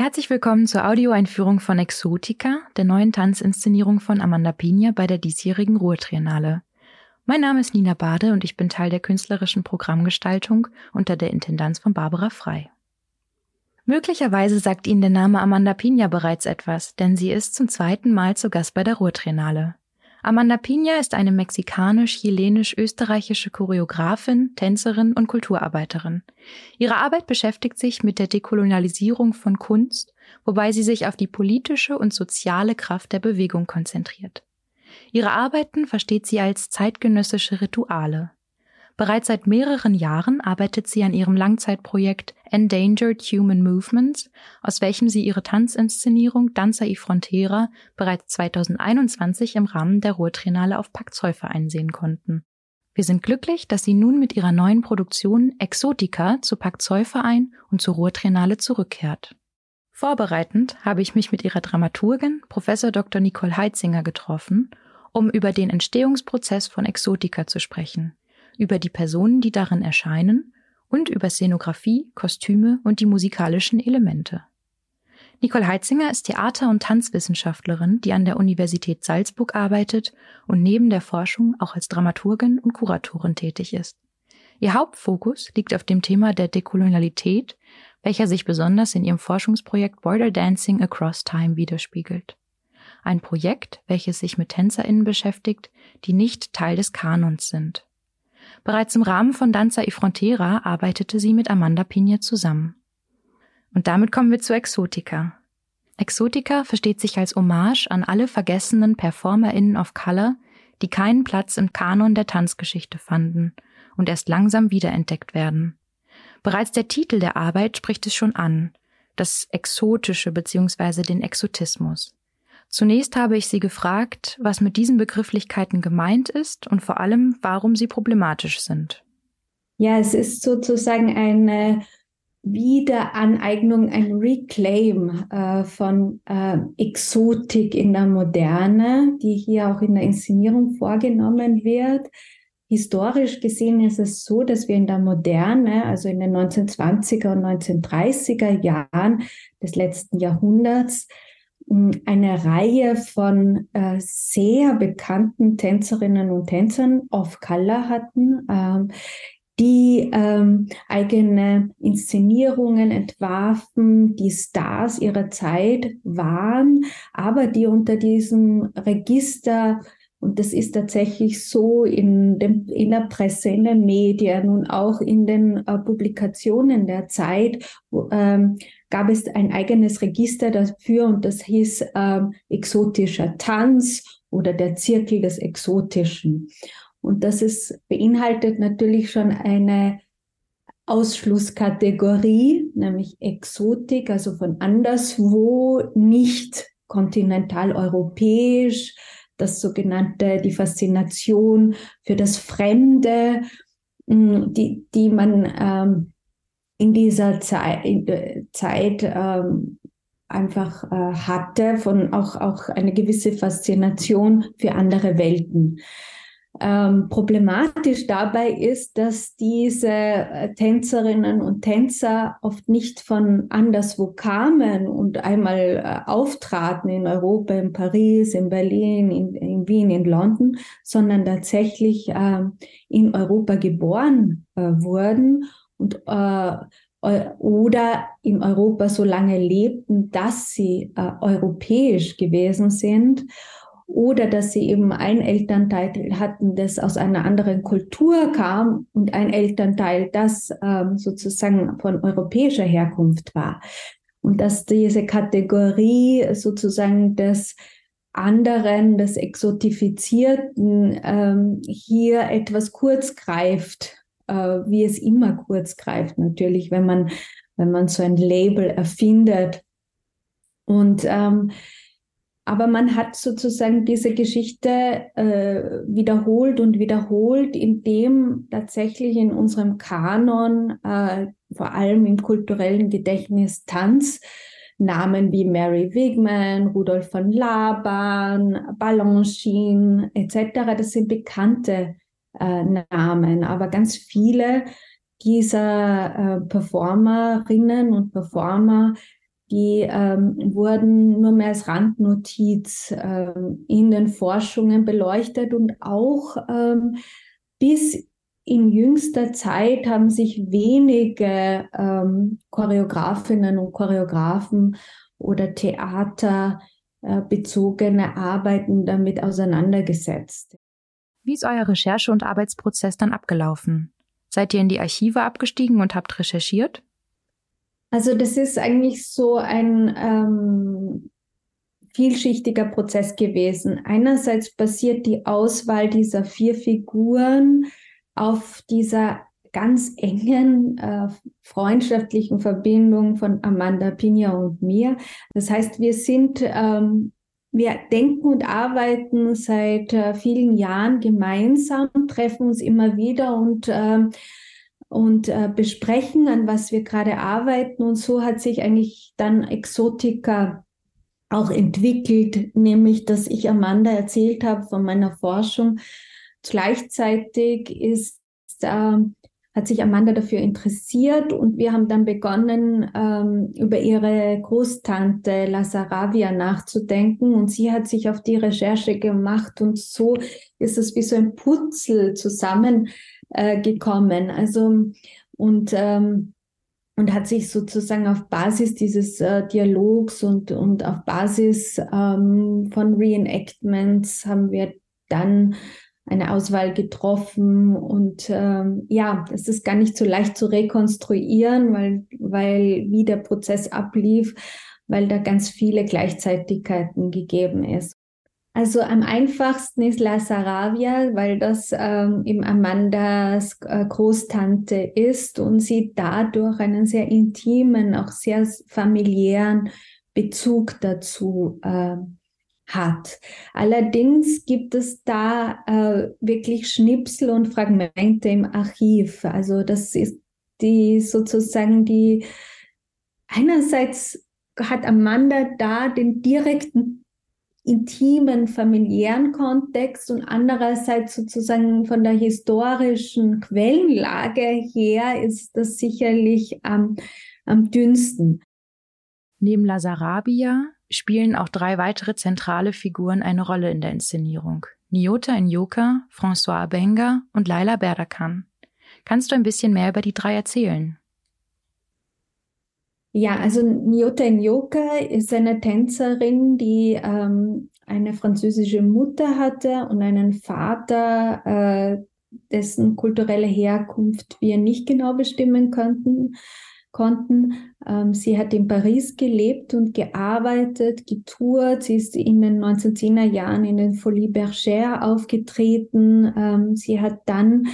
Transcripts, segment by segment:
Herzlich willkommen zur Audioeinführung von Exotica, der neuen Tanzinszenierung von Amanda Pina bei der diesjährigen Ruhrtriennale. Mein Name ist Nina Bade und ich bin Teil der künstlerischen Programmgestaltung unter der Intendanz von Barbara Frei. Möglicherweise sagt Ihnen der Name Amanda Pina bereits etwas, denn sie ist zum zweiten Mal zu Gast bei der Ruhrtriennale. Amanda Pina ist eine mexikanisch-chilenisch-österreichische Choreografin, Tänzerin und Kulturarbeiterin. Ihre Arbeit beschäftigt sich mit der Dekolonialisierung von Kunst, wobei sie sich auf die politische und soziale Kraft der Bewegung konzentriert. Ihre Arbeiten versteht sie als zeitgenössische Rituale. Bereits seit mehreren Jahren arbeitet sie an ihrem Langzeitprojekt Endangered Human Movements, aus welchem sie ihre Tanzinszenierung Danza y Frontera bereits 2021 im Rahmen der Ruhrtriennale auf Pakt Zäufer einsehen konnten. Wir sind glücklich, dass sie nun mit ihrer neuen Produktion Exotica zu Pakt Zollverein und zur Ruhrtriennale zurückkehrt. Vorbereitend habe ich mich mit ihrer Dramaturgin, Professor Dr. Nicole Heitzinger, getroffen, um über den Entstehungsprozess von Exotica zu sprechen, über die Personen, die darin erscheinen und über Szenografie, Kostüme und die musikalischen Elemente. Nicole Heitzinger ist Theater- und Tanzwissenschaftlerin, die an der Universität Salzburg arbeitet und neben der Forschung auch als Dramaturgin und Kuratorin tätig ist. Ihr Hauptfokus liegt auf dem Thema der Dekolonialität, welcher sich besonders in ihrem Forschungsprojekt Border Dancing Across Time widerspiegelt. Ein Projekt, welches sich mit TänzerInnen beschäftigt, die nicht Teil des Kanons sind. Bereits im Rahmen von Danza y Frontera arbeitete sie mit Amanda Pina zusammen. Und damit kommen wir zu Exotica. Exotica versteht sich als Hommage an alle vergessenen PerformerInnen of Color, die keinen Platz im Kanon der Tanzgeschichte fanden und erst langsam wiederentdeckt werden. Bereits der Titel der Arbeit spricht es schon an, das Exotische bzw. den Exotismus. Zunächst habe ich sie gefragt, was mit diesen Begrifflichkeiten gemeint ist und vor allem, warum sie problematisch sind. Ja, es ist sozusagen eine Wiederaneignung, ein Reclaim äh, von äh, Exotik in der Moderne, die hier auch in der Inszenierung vorgenommen wird. Historisch gesehen ist es so, dass wir in der Moderne, also in den 1920er und 1930er Jahren des letzten Jahrhunderts, eine Reihe von äh, sehr bekannten Tänzerinnen und Tänzern of Color hatten, ähm, die ähm, eigene Inszenierungen entwarfen, die Stars ihrer Zeit waren, aber die unter diesem Register und das ist tatsächlich so in, dem, in der Presse, in den Medien und auch in den äh, Publikationen der Zeit wo, ähm, gab es ein eigenes Register dafür und das hieß ähm, exotischer Tanz oder der Zirkel des Exotischen. Und das ist, beinhaltet natürlich schon eine Ausschlusskategorie, nämlich Exotik, also von anderswo, nicht kontinentaleuropäisch, das sogenannte, die Faszination für das Fremde, mm, die, die man ähm, in dieser Zeit, in der Zeit ähm, einfach äh, hatte, von auch, auch eine gewisse Faszination für andere Welten. Ähm, problematisch dabei ist, dass diese äh, Tänzerinnen und Tänzer oft nicht von anderswo kamen und einmal äh, auftraten in Europa, in Paris, in Berlin, in, in Wien, in London, sondern tatsächlich äh, in Europa geboren äh, wurden und äh, oder in Europa so lange lebten, dass sie äh, europäisch gewesen sind oder dass sie eben ein Elternteil hatten, das aus einer anderen Kultur kam und ein Elternteil, das ähm, sozusagen von europäischer Herkunft war. Und dass diese Kategorie sozusagen des anderen, des Exotifizierten ähm, hier etwas kurz greift, äh, wie es immer kurz greift, natürlich, wenn man, wenn man so ein Label erfindet. Und ähm, aber man hat sozusagen diese Geschichte äh, wiederholt und wiederholt, indem tatsächlich in unserem Kanon, äh, vor allem im kulturellen Gedächtnis Tanz, Namen wie Mary Wigman, Rudolf von Laban, Balanchine etc., das sind bekannte äh, Namen, aber ganz viele dieser äh, Performerinnen und Performer die ähm, wurden nur mehr als Randnotiz ähm, in den Forschungen beleuchtet und auch ähm, bis in jüngster Zeit haben sich wenige ähm, Choreografinnen und Choreografen oder theaterbezogene äh, Arbeiten damit auseinandergesetzt. Wie ist euer Recherche- und Arbeitsprozess dann abgelaufen? Seid ihr in die Archive abgestiegen und habt recherchiert? Also das ist eigentlich so ein ähm, vielschichtiger Prozess gewesen. Einerseits basiert die Auswahl dieser vier Figuren auf dieser ganz engen äh, freundschaftlichen Verbindung von Amanda Pina und mir. Das heißt, wir sind, ähm, wir denken und arbeiten seit äh, vielen Jahren gemeinsam, treffen uns immer wieder und ähm, und äh, besprechen, an was wir gerade arbeiten. Und so hat sich eigentlich dann Exotika auch entwickelt, nämlich dass ich Amanda erzählt habe von meiner Forschung. Gleichzeitig ist, äh, hat sich Amanda dafür interessiert und wir haben dann begonnen, ähm, über ihre Großtante La Saravia nachzudenken und sie hat sich auf die Recherche gemacht und so ist es wie so ein Putzel zusammen äh. Also und ähm, und hat sich sozusagen auf Basis dieses äh, Dialogs und, und auf Basis ähm, von Reenactments haben wir dann eine Auswahl getroffen und ähm, ja, es ist gar nicht so leicht zu rekonstruieren, weil, weil wie der Prozess ablief, weil da ganz viele Gleichzeitigkeiten gegeben ist. Also am einfachsten ist La Saravia, weil das ähm, eben Amandas äh, Großtante ist und sie dadurch einen sehr intimen, auch sehr familiären Bezug dazu äh, hat. Allerdings gibt es da äh, wirklich Schnipsel und Fragmente im Archiv. Also das ist die sozusagen die einerseits hat Amanda da den direkten intimen familiären Kontext und andererseits sozusagen von der historischen Quellenlage her ist das sicherlich am, am dünnsten. Neben La Sarabia spielen auch drei weitere zentrale Figuren eine Rolle in der Inszenierung. Nyota Nyoka, François Abenga und Laila Berdakan. Kannst du ein bisschen mehr über die drei erzählen? Ja, also Nyota Nyoka ist eine Tänzerin, die ähm, eine französische Mutter hatte und einen Vater, äh, dessen kulturelle Herkunft wir nicht genau bestimmen könnten, konnten. Ähm, sie hat in Paris gelebt und gearbeitet, getourt. Sie ist in den 1910er Jahren in den Folies Bergère aufgetreten. Ähm, sie hat dann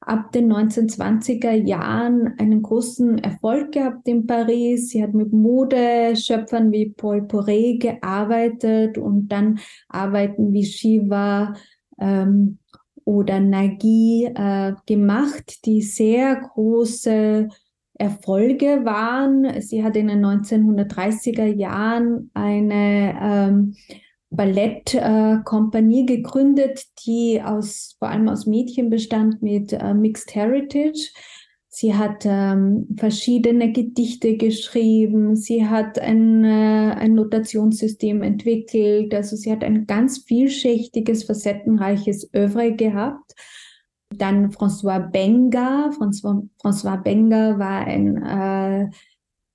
ab den 1920er Jahren einen großen Erfolg gehabt in Paris. Sie hat mit Modeschöpfern wie Paul Poré gearbeitet und dann Arbeiten wie Shiva ähm, oder Nagi äh, gemacht, die sehr große Erfolge waren. Sie hat in den 1930er Jahren eine ähm, Ballettkompanie äh, gegründet, die aus, vor allem aus Mädchen bestand mit äh, Mixed Heritage. Sie hat ähm, verschiedene Gedichte geschrieben. Sie hat ein, äh, ein Notationssystem entwickelt. Also sie hat ein ganz vielschichtiges, facettenreiches Övre gehabt. Dann François Benga. François, François Benga war ein äh,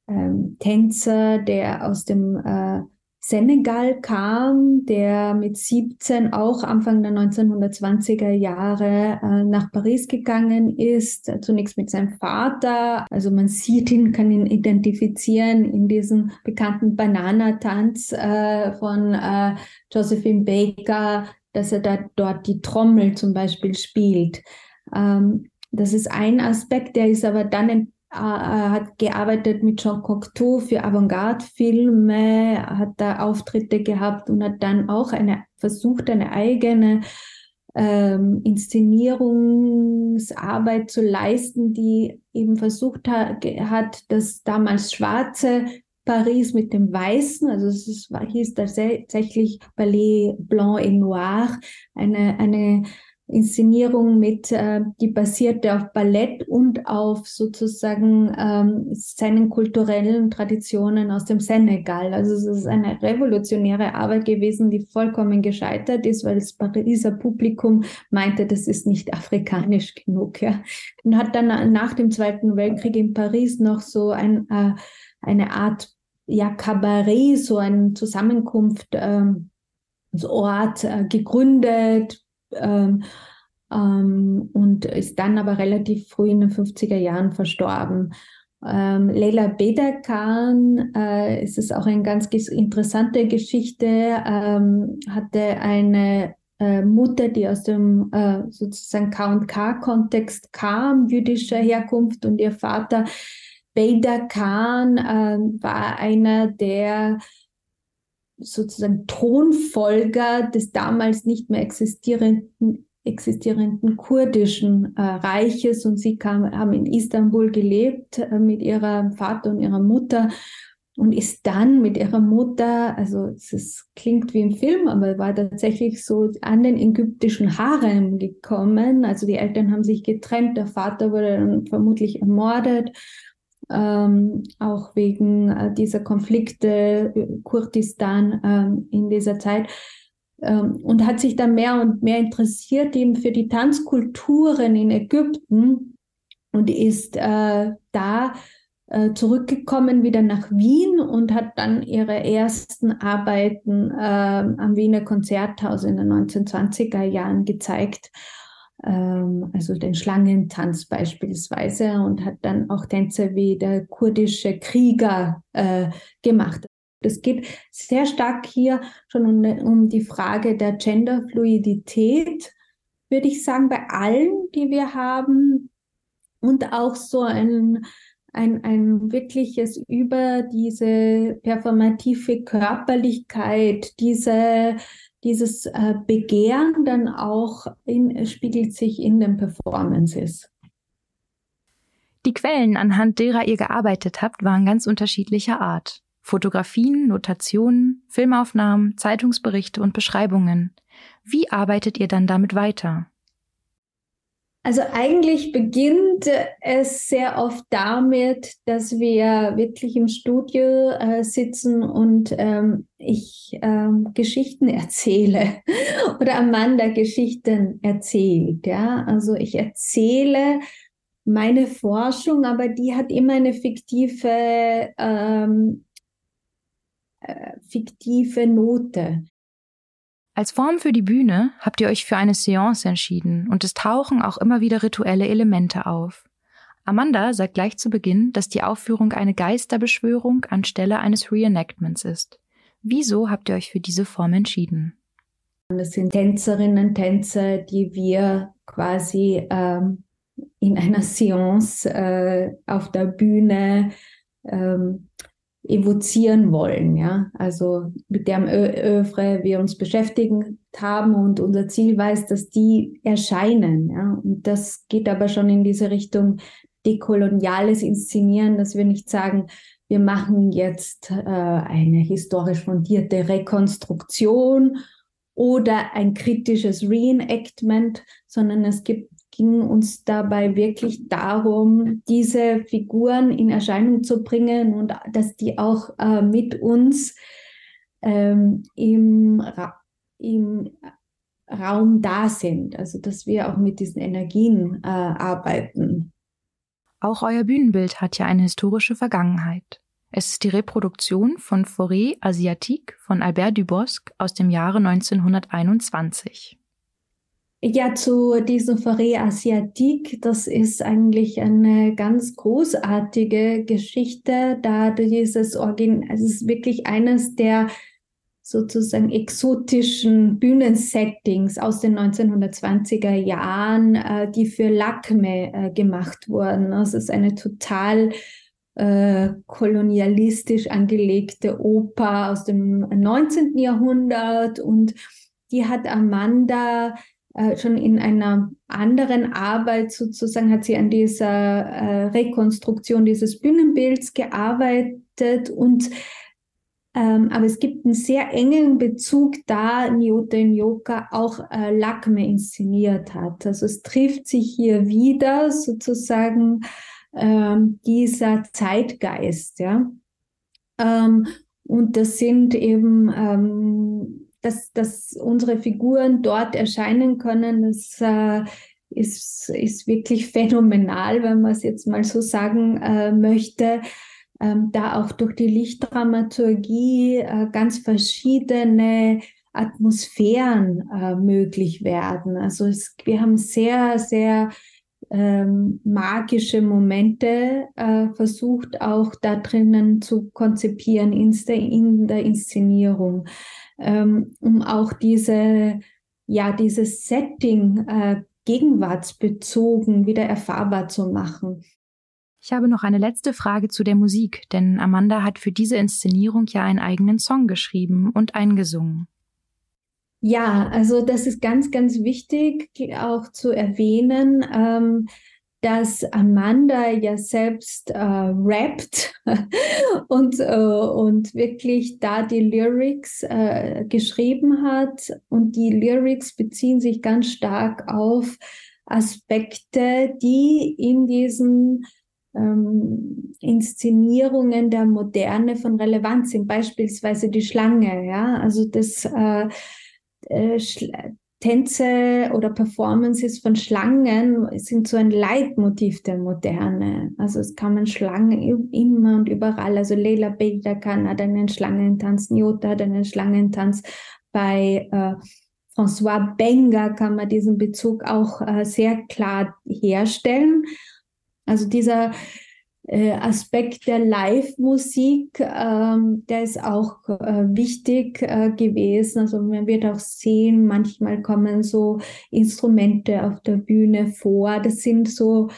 ähm, Tänzer, der aus dem äh, Senegal kam, der mit 17 auch Anfang der 1920er Jahre äh, nach Paris gegangen ist, zunächst mit seinem Vater. Also man sieht ihn, kann ihn identifizieren in diesem bekannten Bananatanz äh, von äh, Josephine Baker, dass er da dort die Trommel zum Beispiel spielt. Ähm, das ist ein Aspekt, der ist aber dann in äh, hat gearbeitet mit Jean Cocteau für Avantgarde-Filme, hat da Auftritte gehabt und hat dann auch eine, versucht, eine eigene ähm, Inszenierungsarbeit zu leisten, die eben versucht hat, hat das damals schwarze Paris mit dem Weißen, also es ist, hieß tatsächlich Ballet Blanc et Noir, eine, eine Inszenierung mit, äh, die basierte auf Ballett und auf sozusagen ähm, seinen kulturellen Traditionen aus dem Senegal. Also es ist eine revolutionäre Arbeit gewesen, die vollkommen gescheitert ist, weil das Pariser Publikum meinte, das ist nicht afrikanisch genug. Ja. Und hat dann nach dem Zweiten Weltkrieg in Paris noch so ein, äh, eine Art ja, Kabarett, so eine Zusammenkunft, ähm, Ort äh, gegründet, ähm, ähm, und ist dann aber relativ früh in den 50er Jahren verstorben. Ähm, Leila Bedakan, äh, es ist auch eine ganz interessante Geschichte, ähm, hatte eine äh, Mutter, die aus dem äh, sozusagen K&K-Kontext kam, jüdischer Herkunft und ihr Vater Beider Khan äh, war einer der sozusagen Thronfolger des damals nicht mehr existierenden existierenden kurdischen äh, Reiches. Und sie kam, haben in Istanbul gelebt äh, mit ihrem Vater und ihrer Mutter. Und ist dann mit ihrer Mutter, also es ist, klingt wie im Film, aber war tatsächlich so an den ägyptischen Harem gekommen. Also die Eltern haben sich getrennt, der Vater wurde dann vermutlich ermordet ähm, auch wegen äh, dieser Konflikte äh, Kurdistan ähm, in dieser Zeit. Ähm, und hat sich dann mehr und mehr interessiert eben für die Tanzkulturen in Ägypten und ist äh, da äh, zurückgekommen wieder nach Wien und hat dann ihre ersten Arbeiten äh, am Wiener Konzerthaus in den 1920er Jahren gezeigt also den Schlangentanz beispielsweise und hat dann auch Tänze wie der kurdische Krieger äh, gemacht. Es geht sehr stark hier schon um, um die Frage der Genderfluidität, würde ich sagen, bei allen, die wir haben und auch so ein, ein, ein wirkliches über diese performative Körperlichkeit, diese dieses äh, Begehren dann auch in, spiegelt sich in den Performances. Die Quellen, anhand derer ihr gearbeitet habt, waren ganz unterschiedlicher Art. Fotografien, Notationen, Filmaufnahmen, Zeitungsberichte und Beschreibungen. Wie arbeitet ihr dann damit weiter? Also eigentlich beginnt es sehr oft damit, dass wir wirklich im Studio äh, sitzen und ähm, ich ähm, Geschichten erzähle oder Amanda Geschichten erzählt. Ja, also ich erzähle meine Forschung, aber die hat immer eine fiktive ähm, äh, fiktive Note. Als Form für die Bühne habt ihr euch für eine Seance entschieden und es tauchen auch immer wieder rituelle Elemente auf. Amanda sagt gleich zu Beginn, dass die Aufführung eine Geisterbeschwörung anstelle eines Reenactments ist. Wieso habt ihr euch für diese Form entschieden? Das sind Tänzerinnen Tänzer, die wir quasi ähm, in einer Seance äh, auf der Bühne ähm, evozieren wollen, ja, also mit dem Övre wir uns beschäftigen haben und unser Ziel war es, dass die erscheinen, ja, und das geht aber schon in diese Richtung dekoloniales Inszenieren, dass wir nicht sagen, wir machen jetzt äh, eine historisch fundierte Rekonstruktion oder ein kritisches Reenactment, sondern es gibt ging uns dabei wirklich darum, diese Figuren in Erscheinung zu bringen und dass die auch äh, mit uns ähm, im, Ra im Raum da sind. Also dass wir auch mit diesen Energien äh, arbeiten. Auch euer Bühnenbild hat ja eine historische Vergangenheit. Es ist die Reproduktion von Forêt Asiatique von Albert Dubosc aus dem Jahre 1921. Ja, zu diesem Forêt Asiatique, das ist eigentlich eine ganz großartige Geschichte, da dieses Organ, also es ist wirklich eines der sozusagen exotischen Bühnensettings aus den 1920er Jahren, äh, die für Lakme äh, gemacht wurden. Das ist eine total äh, kolonialistisch angelegte Oper aus dem 19. Jahrhundert und die hat Amanda äh, schon in einer anderen Arbeit sozusagen hat sie an dieser äh, Rekonstruktion dieses Bühnenbilds gearbeitet und Ähm, aber es gibt einen sehr engen Bezug, da Nyota Nyoka auch äh, Lakme inszeniert hat. Also es trifft sich hier wieder sozusagen ähm, dieser Zeitgeist, ja. Ähm, und das sind eben, ähm, dass, dass unsere Figuren dort erscheinen können, das äh, ist, ist wirklich phänomenal, wenn man es jetzt mal so sagen äh, möchte ähm, da auch durch die Lichtdramaturgie äh, ganz verschiedene Atmosphären äh, möglich werden. Also es, wir haben sehr, sehr ähm, magische Momente äh, versucht auch da drinnen zu konzipieren in der, in der Inszenierung, ähm, um auch diese, ja, dieses Setting äh, gegenwartsbezogen wieder erfahrbar zu machen. Ich habe noch eine letzte Frage zu der Musik, denn Amanda hat für diese Inszenierung ja einen eigenen Song geschrieben und eingesungen. Ja, also das ist ganz, ganz wichtig auch zu erwähnen, ähm, dass Amanda ja selbst äh, rappt und, äh, und wirklich da die Lyrics äh, geschrieben hat. Und die Lyrics beziehen sich ganz stark auf Aspekte, die in diesen ähm, Inszenierungen der Moderne von Relevanz sind, beispielsweise die Schlange, ja, also das äh, äh, Tänze oder Performances von Schlangen sind so ein Leitmotiv der Moderne. Also es kamen Schlangen immer und überall. Also Leila Bedakan hat einen Schlangentanz, Nyota hat einen Schlangentanz. Bei äh, François Benga kann man diesen Bezug auch äh, sehr klar herstellen. Also dieser äh, Aspekt der Live-Musik, ähm, der ist auch äh, wichtig äh, gewesen. Also man wird auch sehen, manchmal kommen so Instrumente auf der Bühne vor. Das sind so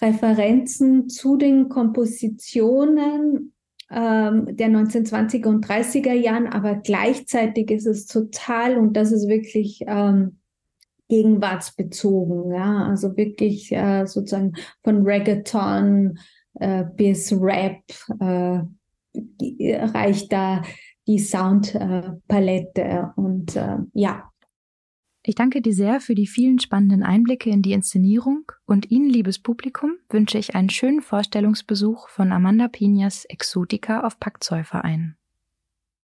Referenzen zu den Kompositionen ähm, der 1920er und 30er Jahren, aber gleichzeitig ist es total, und das ist wirklich ähm, gegenwartsbezogen, ja, also wirklich äh, sozusagen von Reggaeton äh, bis Rap äh, reicht da die Soundpalette und äh, ja. Ich danke dir sehr für die vielen spannenden Einblicke in die Inszenierung und Ihnen, liebes Publikum, wünsche ich einen schönen Vorstellungsbesuch von Amanda Pinas Exotica auf Packzollverein.